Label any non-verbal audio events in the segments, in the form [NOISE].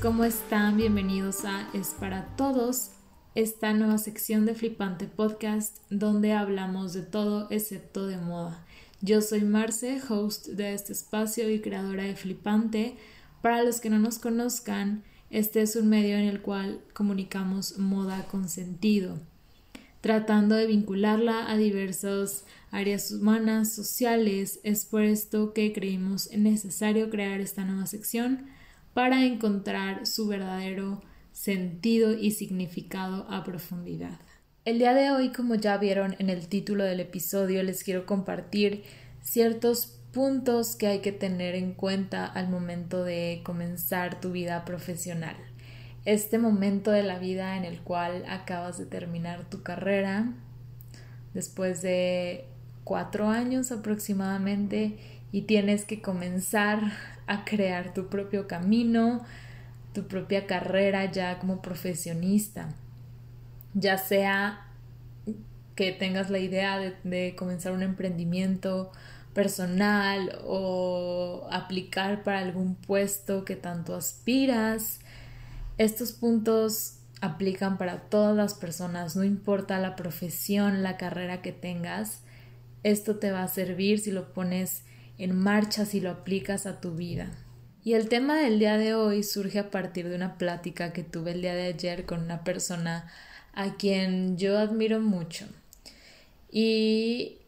¿cómo están? Bienvenidos a Es para Todos, esta nueva sección de Flipante Podcast donde hablamos de todo excepto de moda. Yo soy Marce, host de este espacio y creadora de Flipante. Para los que no nos conozcan, este es un medio en el cual comunicamos moda con sentido, tratando de vincularla a diversas áreas humanas, sociales. Es por esto que creímos necesario crear esta nueva sección para encontrar su verdadero sentido y significado a profundidad. El día de hoy, como ya vieron en el título del episodio, les quiero compartir ciertos puntos que hay que tener en cuenta al momento de comenzar tu vida profesional. Este momento de la vida en el cual acabas de terminar tu carrera después de cuatro años aproximadamente y tienes que comenzar a crear tu propio camino, tu propia carrera ya como profesionista, ya sea que tengas la idea de, comenzar un emprendimiento personal o aplicar para algún puesto que tanto aspiras. Estos puntos aplican para todas las personas, no importa la profesión, la carrera que tengas. Esto te va a servir si lo pones en marcha, si lo aplicas a tu vida. Y el tema del día de hoy surge a partir de una plática que tuve el día de ayer con una persona a quien yo admiro mucho. Y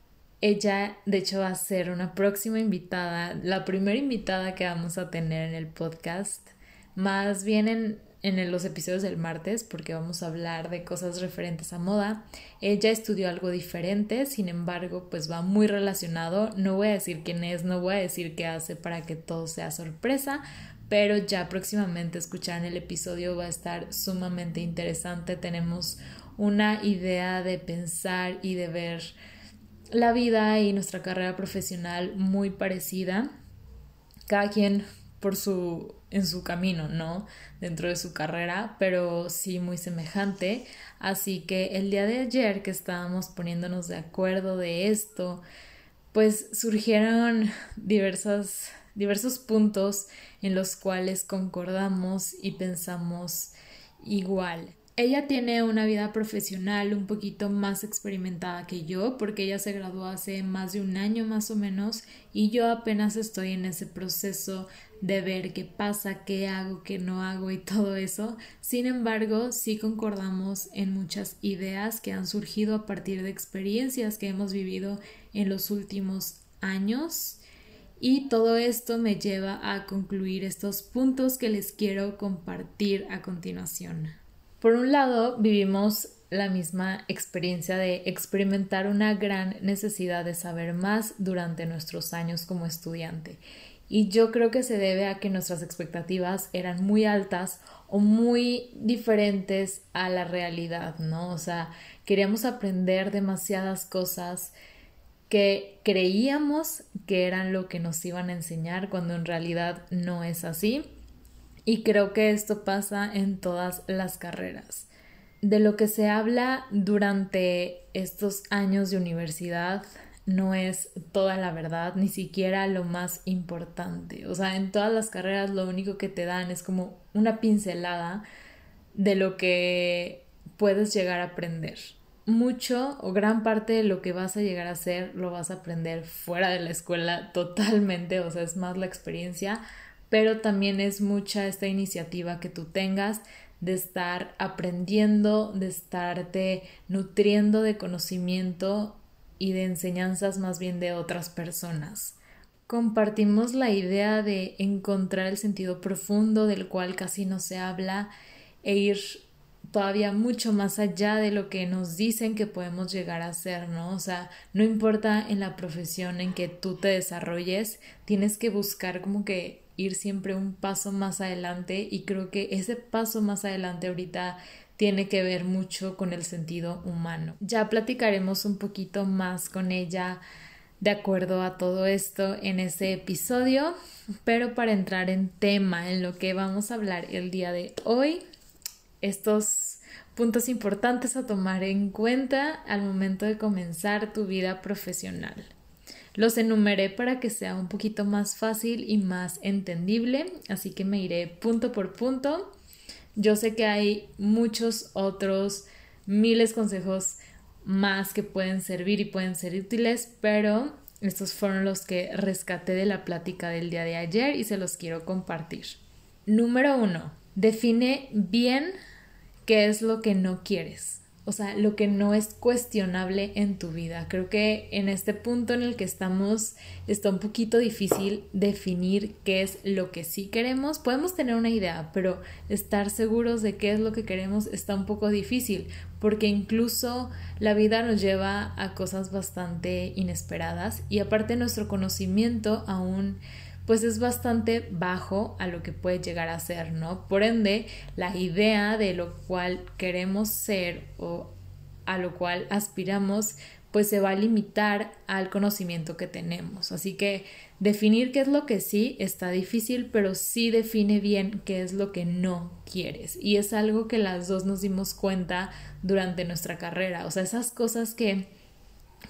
ella, de hecho, va a ser una próxima invitada, la primera invitada que vamos a tener en el podcast, más bien en, en los episodios del martes porque vamos a hablar de cosas referentes a moda. Ella estudió algo diferente, sin embargo, pues va muy relacionado. No voy a decir quién es, no voy a decir qué hace para que todo sea sorpresa, pero ya próximamente escucharán el episodio va a estar sumamente interesante. Tenemos una idea de pensar y de ver la vida y nuestra carrera profesional muy parecida. Cada quien por su en su camino, ¿no? Dentro de su carrera, pero sí muy semejante. Así que el día de ayer que estábamos poniéndonos de acuerdo de esto, pues surgieron diversas, diversos puntos en los cuales concordamos y pensamos igual. Ella tiene una vida profesional un poquito más experimentada que yo, porque ella se graduó hace más de un año más o menos y yo apenas estoy en ese proceso de ver qué pasa, qué hago, qué no hago y todo eso. Sin embargo, sí concordamos en muchas ideas que han surgido a partir de experiencias que hemos vivido en los últimos años. Y todo esto me lleva a concluir estos puntos que les quiero compartir a continuación. Por un lado, vivimos la misma experiencia de experimentar una gran necesidad de saber más durante nuestros años como estudiante. Y yo creo que se debe a que nuestras expectativas eran muy altas o muy diferentes a la realidad, ¿no? O sea, queríamos aprender demasiadas cosas que creíamos que eran lo que nos iban a enseñar cuando en realidad no es así. Y creo que esto pasa en todas las carreras. De lo que se habla durante estos años de universidad no es toda la verdad, ni siquiera lo más importante. O sea, en todas las carreras lo único que te dan es como una pincelada de lo que puedes llegar a aprender. Mucho o gran parte de lo que vas a llegar a hacer lo vas a aprender fuera de la escuela totalmente, o sea, es más la experiencia pero también es mucha esta iniciativa que tú tengas de estar aprendiendo, de estarte nutriendo de conocimiento y de enseñanzas más bien de otras personas. Compartimos la idea de encontrar el sentido profundo del cual casi no se habla e ir todavía mucho más allá de lo que nos dicen que podemos llegar a ser, ¿no? O sea, no importa en la profesión en que tú te desarrolles, tienes que buscar como que ir siempre un paso más adelante y creo que ese paso más adelante ahorita tiene que ver mucho con el sentido humano. Ya platicaremos un poquito más con ella de acuerdo a todo esto en ese episodio, pero para entrar en tema, en lo que vamos a hablar el día de hoy, estos puntos importantes a tomar en cuenta al momento de comenzar tu vida profesional. Los enumeré para que sea un poquito más fácil y más entendible, así que me iré punto por punto. Yo sé que hay muchos otros miles consejos más que pueden servir y pueden ser útiles, pero estos fueron los que rescaté de la plática del día de ayer y se los quiero compartir. Número uno, define bien qué es lo que no quieres o sea, lo que no es cuestionable en tu vida. Creo que en este punto en el que estamos está un poquito difícil definir qué es lo que sí queremos. Podemos tener una idea, pero estar seguros de qué es lo que queremos está un poco difícil, porque incluso la vida nos lleva a cosas bastante inesperadas y aparte nuestro conocimiento aún pues es bastante bajo a lo que puede llegar a ser, ¿no? Por ende, la idea de lo cual queremos ser o a lo cual aspiramos, pues se va a limitar al conocimiento que tenemos. Así que definir qué es lo que sí está difícil, pero sí define bien qué es lo que no quieres. Y es algo que las dos nos dimos cuenta durante nuestra carrera. O sea, esas cosas que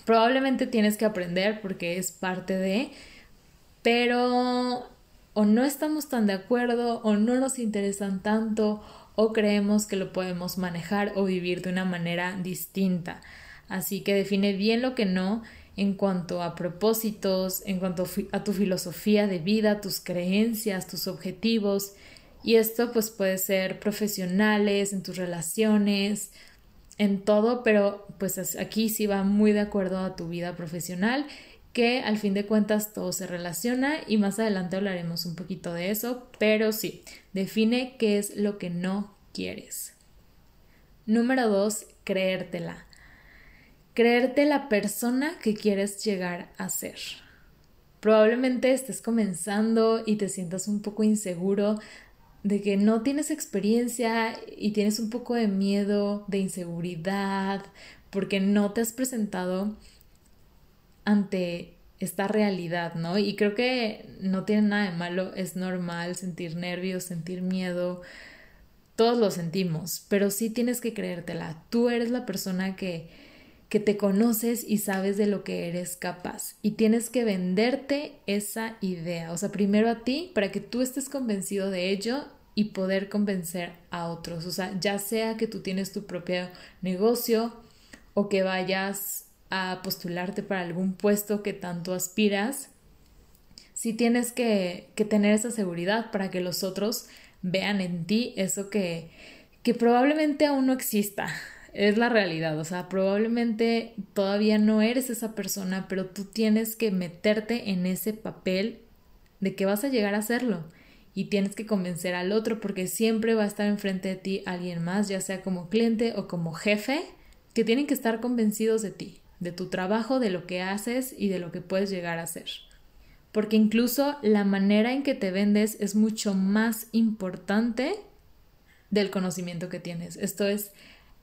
probablemente tienes que aprender porque es parte de pero o no estamos tan de acuerdo o no nos interesan tanto o creemos que lo podemos manejar o vivir de una manera distinta. Así que define bien lo que no en cuanto a propósitos, en cuanto a tu filosofía de vida, tus creencias, tus objetivos. Y esto pues puede ser profesionales, en tus relaciones, en todo, pero pues aquí sí va muy de acuerdo a tu vida profesional que al fin de cuentas todo se relaciona y más adelante hablaremos un poquito de eso, pero sí, define qué es lo que no quieres. Número dos, creértela. Creerte la persona que quieres llegar a ser. Probablemente estés comenzando y te sientas un poco inseguro de que no tienes experiencia y tienes un poco de miedo, de inseguridad, porque no te has presentado ante esta realidad, ¿no? Y creo que no tiene nada de malo, es normal sentir nervios, sentir miedo, todos lo sentimos, pero sí tienes que creértela. Tú eres la persona que, que te conoces y sabes de lo que eres capaz y tienes que venderte esa idea, o sea, primero a ti para que tú estés convencido de ello y poder convencer a otros, o sea, ya sea que tú tienes tu propio negocio o que vayas a postularte para algún puesto que tanto aspiras, sí tienes que, que tener esa seguridad para que los otros vean en ti eso que, que probablemente aún no exista. Es la realidad, o sea, probablemente todavía no eres esa persona, pero tú tienes que meterte en ese papel de que vas a llegar a hacerlo y tienes que convencer al otro porque siempre va a estar enfrente de ti alguien más, ya sea como cliente o como jefe, que tienen que estar convencidos de ti de tu trabajo, de lo que haces y de lo que puedes llegar a ser. Porque incluso la manera en que te vendes es mucho más importante del conocimiento que tienes. Esto es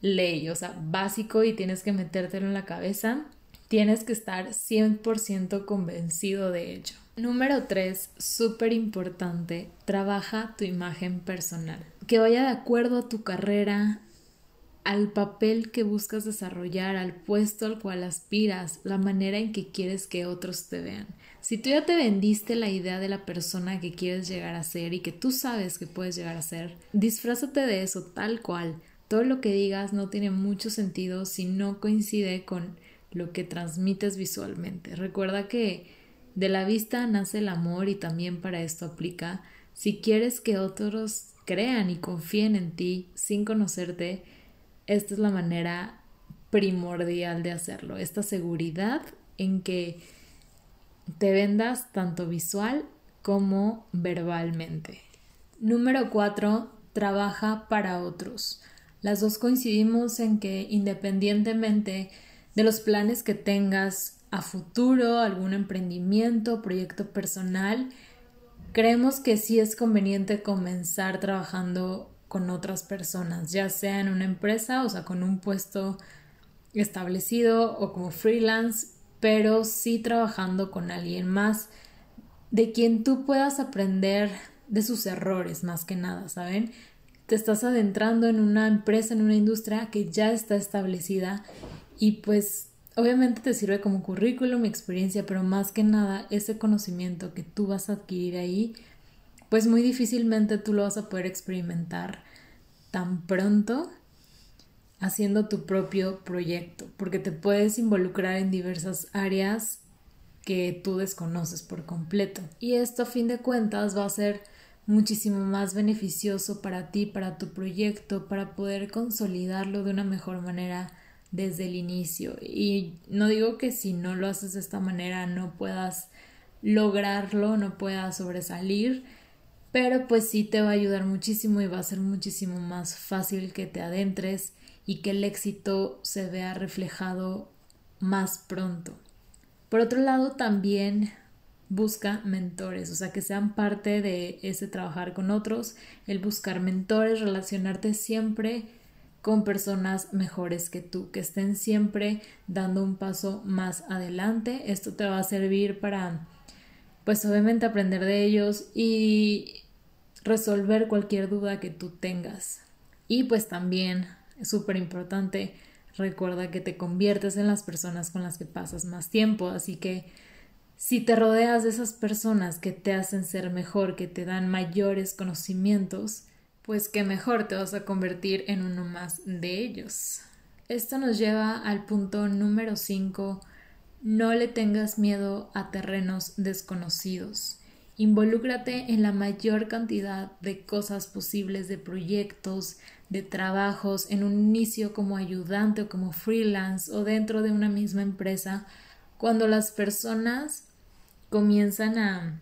ley, o sea, básico y tienes que metértelo en la cabeza. Tienes que estar 100% convencido de ello. Número 3, súper importante, trabaja tu imagen personal. Que vaya de acuerdo a tu carrera, al papel que buscas desarrollar, al puesto al cual aspiras, la manera en que quieres que otros te vean. Si tú ya te vendiste la idea de la persona que quieres llegar a ser y que tú sabes que puedes llegar a ser, disfrázate de eso tal cual. Todo lo que digas no tiene mucho sentido si no coincide con lo que transmites visualmente. Recuerda que de la vista nace el amor y también para esto aplica. Si quieres que otros crean y confíen en ti sin conocerte, esta es la manera primordial de hacerlo, esta seguridad en que te vendas tanto visual como verbalmente. Número 4. Trabaja para otros. Las dos coincidimos en que independientemente de los planes que tengas a futuro, algún emprendimiento, proyecto personal, creemos que sí es conveniente comenzar trabajando con otras personas, ya sea en una empresa, o sea, con un puesto establecido o como freelance, pero sí trabajando con alguien más de quien tú puedas aprender de sus errores más que nada, ¿saben? Te estás adentrando en una empresa, en una industria que ya está establecida y pues obviamente te sirve como currículum, experiencia, pero más que nada ese conocimiento que tú vas a adquirir ahí, pues muy difícilmente tú lo vas a poder experimentar tan pronto haciendo tu propio proyecto, porque te puedes involucrar en diversas áreas que tú desconoces por completo. Y esto a fin de cuentas va a ser muchísimo más beneficioso para ti, para tu proyecto, para poder consolidarlo de una mejor manera desde el inicio. Y no digo que si no lo haces de esta manera no puedas lograrlo, no puedas sobresalir, pero pues sí te va a ayudar muchísimo y va a ser muchísimo más fácil que te adentres y que el éxito se vea reflejado más pronto. Por otro lado, también busca mentores, o sea, que sean parte de ese trabajar con otros, el buscar mentores, relacionarte siempre con personas mejores que tú, que estén siempre dando un paso más adelante. Esto te va a servir para, pues obviamente aprender de ellos y resolver cualquier duda que tú tengas. Y pues también, es súper importante, recuerda que te conviertes en las personas con las que pasas más tiempo, así que si te rodeas de esas personas que te hacen ser mejor, que te dan mayores conocimientos, pues que mejor te vas a convertir en uno más de ellos. Esto nos lleva al punto número 5. No le tengas miedo a terrenos desconocidos. Involúcrate en la mayor cantidad de cosas posibles, de proyectos, de trabajos, en un inicio como ayudante o como freelance o dentro de una misma empresa. Cuando las personas comienzan a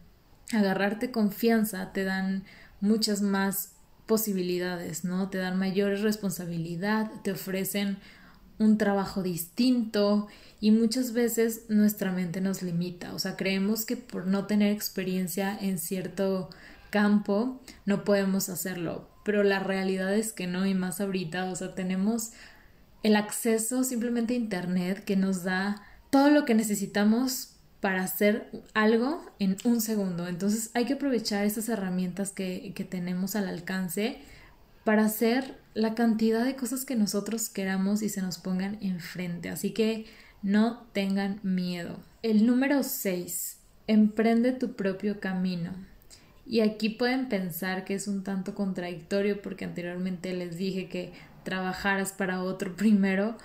agarrarte confianza, te dan muchas más posibilidades, ¿no? Te dan mayores responsabilidad, te ofrecen un trabajo distinto y muchas veces nuestra mente nos limita, o sea, creemos que por no tener experiencia en cierto campo no podemos hacerlo, pero la realidad es que no y más ahorita, o sea, tenemos el acceso simplemente a internet que nos da todo lo que necesitamos para hacer algo en un segundo. Entonces hay que aprovechar esas herramientas que, que, tenemos al alcance para hacer la cantidad de cosas que nosotros queramos y se nos pongan enfrente. Así que no tengan miedo. El número 6. Emprende tu propio camino. Y aquí pueden pensar que es un tanto contradictorio porque anteriormente les dije que trabajaras para otro [LAUGHS] primero,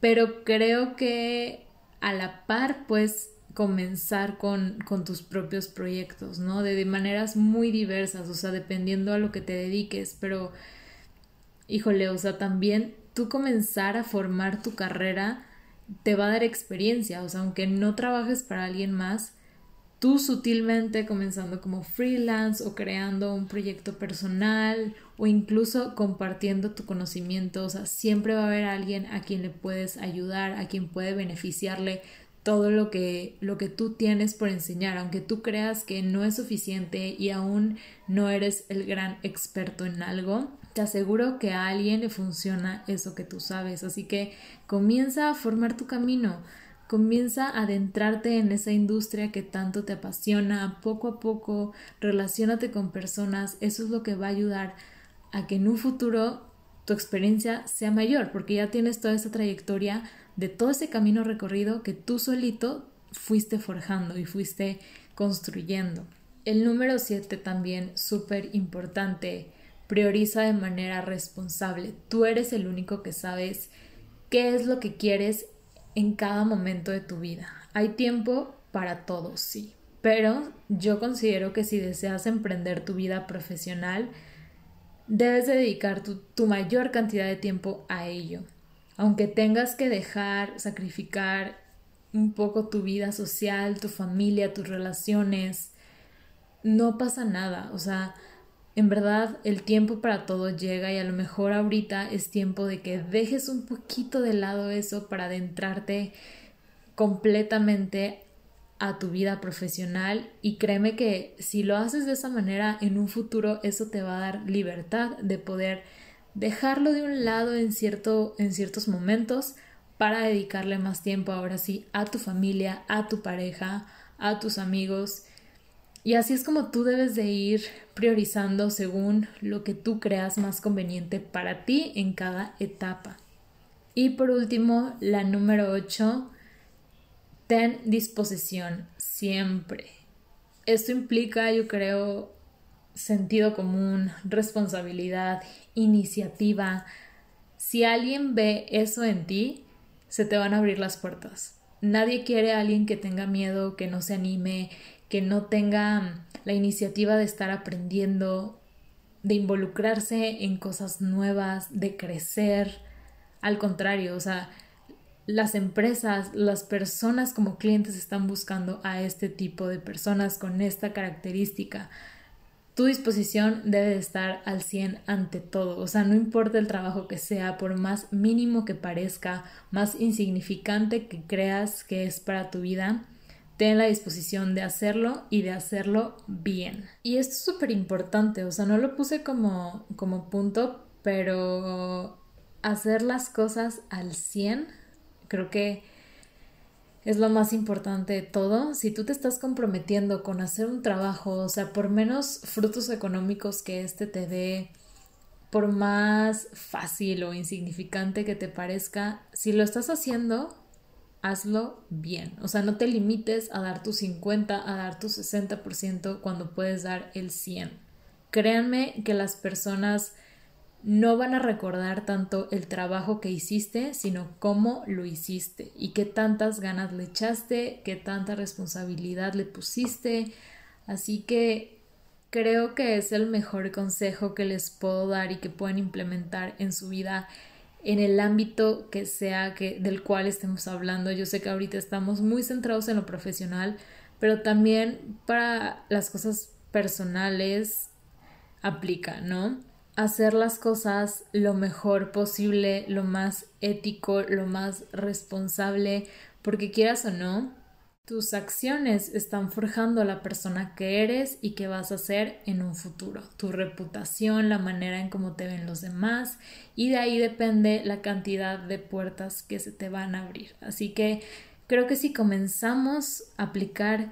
pero creo que a la par pues comenzar con, con tus propios proyectos, ¿no? De, de, maneras muy diversas, o sea, dependiendo a lo que te dediques, pero, híjole, o sea, también tú comenzar a formar tu carrera te va a dar experiencia, o sea, aunque no trabajes para alguien más, tú sutilmente comenzando como freelance o creando un proyecto personal o incluso compartiendo tu conocimiento, o sea, siempre va a haber alguien a quien le puedes ayudar, a quien puede beneficiarle todo lo que, lo que tú tienes por enseñar, aunque tú creas que no es suficiente y aún no eres el gran experto en algo, te aseguro que a alguien le funciona eso que tú sabes. Así que comienza a formar tu camino, comienza a adentrarte en esa industria que tanto te apasiona, poco a poco, relacionate con personas, eso es lo que va a ayudar a que en un futuro tu experiencia sea mayor, porque ya tienes toda esa trayectoria de todo ese camino recorrido que tú solito fuiste forjando y fuiste construyendo. El número 7 también súper importante, prioriza de manera responsable. Tú eres el único que sabes qué es lo que quieres en cada momento de tu vida. Hay tiempo para todo, sí, pero yo considero que si deseas emprender tu vida profesional, debes dedicar tu, mayor cantidad de tiempo a ello aunque tengas que dejar, sacrificar un poco tu vida social, tu familia, tus relaciones, no pasa nada, o sea, en verdad el tiempo para todo llega y a lo mejor ahorita es tiempo de que dejes un poquito de lado eso para adentrarte completamente a tu vida profesional y créeme que si lo haces de esa manera en un futuro eso te va a dar libertad de poder dejarlo de un lado en, cierto, en ciertos momentos para dedicarle más tiempo ahora sí a tu familia, a tu pareja, a tus amigos. Y así es como tú debes de ir priorizando según lo que tú creas más conveniente para ti en cada etapa. Y por último, la número 8, ten disposición siempre. Esto implica, yo creo, sentido común, responsabilidad, iniciativa. Si alguien ve eso en ti, se te van a abrir las puertas. Nadie quiere a alguien que tenga miedo, que no se anime, que no tenga la iniciativa de estar aprendiendo, de involucrarse en cosas nuevas, de crecer. Al contrario, o sea, las empresas, las personas como clientes están buscando a este tipo de personas con esta característica. Tu disposición debe estar al 100 ante todo, o sea, no importa el trabajo que sea, por más mínimo que parezca, más insignificante que creas que es para tu vida, ten la disposición de hacerlo y de hacerlo bien. Y esto es súper importante, o sea, no lo puse como, como punto, pero hacer las cosas al 100 creo que es lo más importante de todo. Si tú te estás comprometiendo con hacer un trabajo, o sea, por menos frutos económicos que este te dé, por más fácil o insignificante que te parezca, si lo estás haciendo, hazlo bien. O sea, no te limites a dar tu 50, a dar tu 60% cuando puedes dar el 100. Créanme que las personas no van a recordar tanto el trabajo que hiciste, sino cómo lo hiciste y qué tantas ganas le echaste, qué tanta responsabilidad le pusiste. Así que creo que es el mejor consejo que les puedo dar y que pueden implementar en su vida en el ámbito que sea que del cual estemos hablando. Yo sé que ahorita estamos muy centrados en lo profesional, pero también para las cosas personales aplica, ¿no? Hacer las cosas lo mejor posible, lo más ético, lo más responsable, porque quieras o no, tus acciones están forjando la persona que eres y que vas a ser en un futuro. Tu reputación, la manera en cómo te ven los demás y de ahí depende la cantidad de puertas que se te van a abrir. Así que creo que si comenzamos a aplicar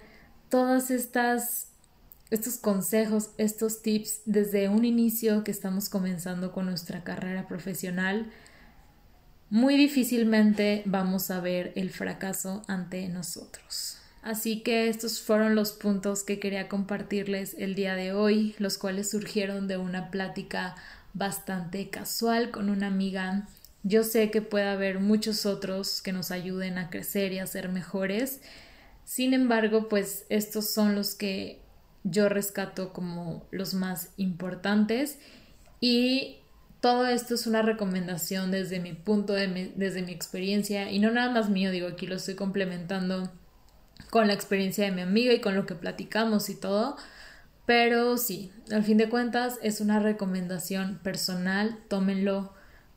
todas estas estos consejos, estos tips desde un inicio que estamos comenzando con nuestra carrera profesional, muy difícilmente vamos a ver el fracaso ante nosotros. Así que estos fueron los puntos que quería compartirles el día de hoy, los cuales surgieron de una plática bastante casual con una amiga. Yo sé que puede haber muchos otros que nos ayuden a crecer y a ser mejores. Sin embargo, pues estos son los que yo rescato como los más importantes y todo esto es una recomendación desde mi punto, de desde mi experiencia y no nada más mío, digo, aquí lo estoy complementando con la experiencia de mi amiga y con lo que platicamos y todo. Pero sí, al fin de cuentas es una recomendación personal, tómenlo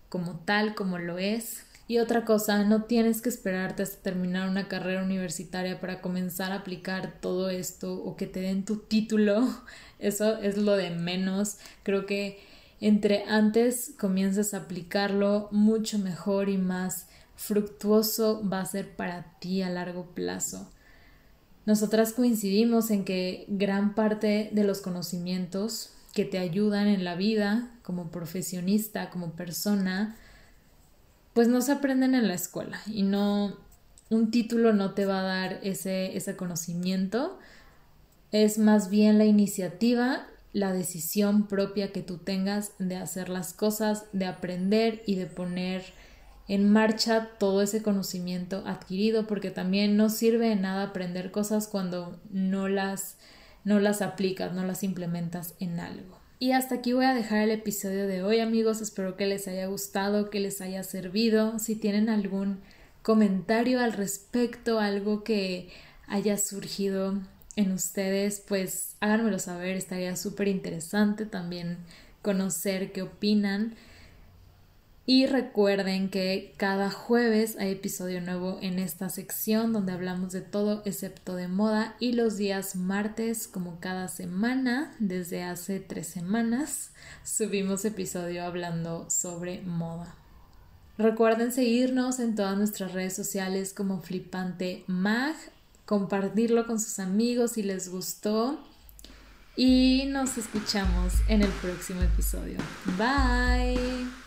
como tal, como lo es. Y otra cosa, no tienes que esperarte hasta terminar una carrera universitaria para comenzar a aplicar todo esto o que te den tu título. [LAUGHS] Eso es lo de menos. Creo que entre antes comiences a aplicarlo, mucho mejor y más fructuoso va a ser para ti a largo plazo. Nosotras coincidimos en que gran parte de los conocimientos que te ayudan en la vida como profesionista, como persona, pues no se aprenden en la escuela y no un título no te va a dar ese, ese conocimiento, es más bien la iniciativa la decisión propia que tú tengas de hacer las cosas, de aprender y de poner en marcha todo ese conocimiento adquirido, porque también no sirve de nada aprender cosas cuando no las, no las aplicas, no las implementas en algo. Y hasta aquí voy a dejar el episodio de hoy, amigos. Espero que les haya gustado, que les haya servido. Si tienen algún comentario al respecto, algo que haya surgido en ustedes, pues háganmelo saber, estaría súper interesante también conocer qué opinan. Y recuerden que cada jueves hay episodio nuevo en esta sección donde hablamos de todo excepto de moda y los días martes, como cada semana, desde hace tres semanas, subimos episodio hablando sobre moda. Recuerden seguirnos en todas nuestras redes sociales como Flipante Mag compartirlo con sus amigos si les gustó. Y nos escuchamos en el próximo episodio. Bye.